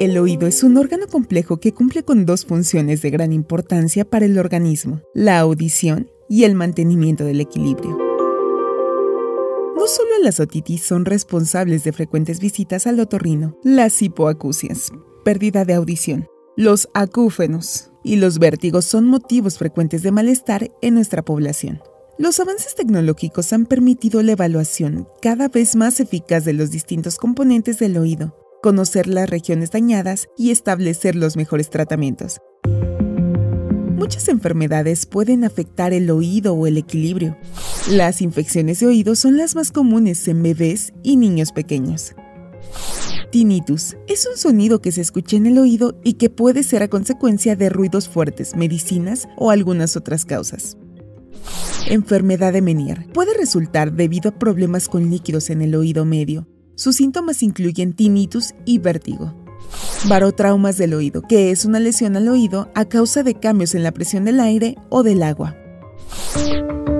El oído es un órgano complejo que cumple con dos funciones de gran importancia para el organismo, la audición y el mantenimiento del equilibrio. No solo las otitis son responsables de frecuentes visitas al otorrino, las hipoacusias, pérdida de audición, los acúfenos y los vértigos son motivos frecuentes de malestar en nuestra población. Los avances tecnológicos han permitido la evaluación cada vez más eficaz de los distintos componentes del oído, conocer las regiones dañadas y establecer los mejores tratamientos. Muchas enfermedades pueden afectar el oído o el equilibrio. Las infecciones de oído son las más comunes en bebés y niños pequeños. Tinnitus es un sonido que se escucha en el oído y que puede ser a consecuencia de ruidos fuertes, medicinas o algunas otras causas. Enfermedad de Menier puede resultar debido a problemas con líquidos en el oído medio, sus síntomas incluyen tinnitus y vértigo. Barotraumas del oído, que es una lesión al oído a causa de cambios en la presión del aire o del agua.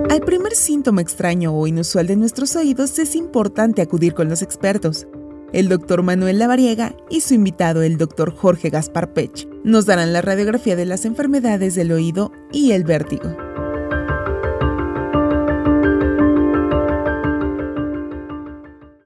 Al primer síntoma extraño o inusual de nuestros oídos es importante acudir con los expertos. El doctor Manuel Lavariega y su invitado, el doctor Jorge Gaspar Pech, nos darán la radiografía de las enfermedades del oído y el vértigo.